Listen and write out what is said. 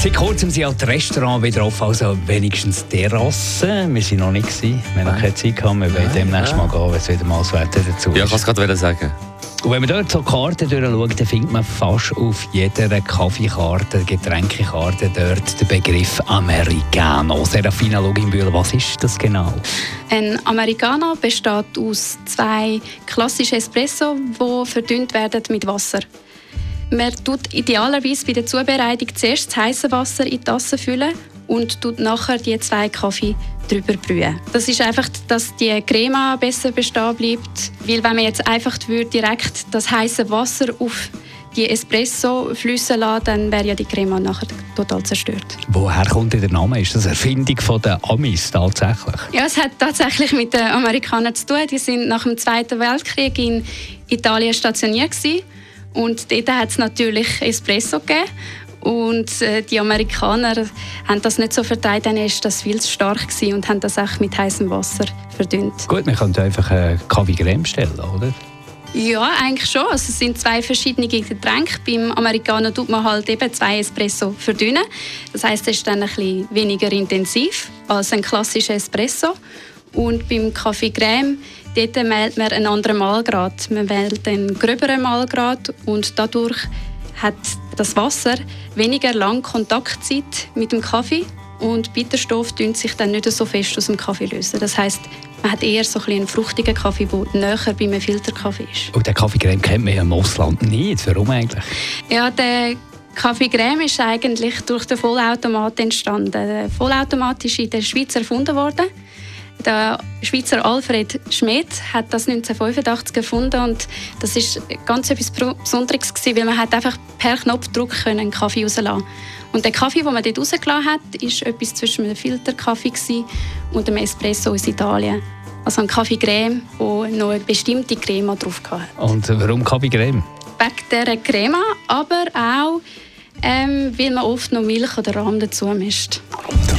Seit kurzem sind auch die Restaurants wieder offen, also wenigstens Terrassen. Wir sind noch nicht gewesen. Wir haben noch keine Zeit gehabt. Wir werden demnächst mal gehen, wenn es wieder mal das Wetter dazu Ja, ich ist. kann es gerade sagen. Und wenn man dort so Karten durchschaut, dann findet man fast auf jeder Kaffeekarte, Getränkekarte dort den Begriff Americano. Serafina Loginbühl, was ist das genau? Ein Americano besteht aus zwei klassischen Espresso, die verdünnt werden mit Wasser. Man tut idealerweise bei der Zubereitung zuerst das heiße Wasser in die Tasse füllen und tut nachher die zwei Kaffee drüber brühen. Das ist einfach, dass die Crema besser bestehen bleibt, weil wenn man jetzt einfach direkt das heiße Wasser auf die Espresso flüssen lassen, dann wäre ja die Crema nachher total zerstört. Woher kommt der Name? Ist das eine Erfindung von den Amis tatsächlich? Ja, es hat tatsächlich mit den Amerikanern zu tun. Die sind nach dem Zweiten Weltkrieg in Italien stationiert gewesen. Und dort hat es natürlich Espresso gegeben. Und äh, die Amerikaner haben das nicht so verteilt, dann ist das viel zu stark gewesen und haben das auch mit heißem Wasser verdünnt. Gut, man könnte einfach einen Kaffee Creme stellen, oder? Ja, eigentlich schon. Also es sind zwei verschiedene Getränke. Beim Amerikaner tut man halt eben zwei Espresso verdünnen. Das heißt, es ist dann ein bisschen weniger intensiv als ein klassischer Espresso. Und beim Kaffee Creme, dort wählt man einen anderen Mahlgrad. Man wählt einen gröberen Mahlgrad und dadurch hat das Wasser weniger lang Kontaktzeit mit dem Kaffee und Bitterstoff dünnt sich dann nicht so fest aus dem Kaffee lösen. Das heißt, man hat eher so ein einen fruchtigen Kaffee, der näher bei einem Filterkaffee ist. Und den Kaffee Creme kennt man ja im Ausland nicht. Warum eigentlich? Ja, der Kaffee Creme ist eigentlich durch den Vollautomat entstanden. Der Vollautomat ist in der Schweiz erfunden worden. Der Schweizer Alfred Schmidt hat das 1985 erfunden und das ist ganz etwas Besonderes gewesen, weil man hat einfach per Knopfdruck können einen Kaffee rauslassen. Und der Kaffee, den man dort rausgelassen hat, ist etwas zwischen einem Filterkaffee und einem Espresso aus Italien. Also ein Kaffee Creme, der noch eine bestimmte Crema drauf hatte. Und warum Kaffee Creme? Wegen dieser Crema, aber auch, ähm, weil man oft noch Milch oder Rahm dazu mischt.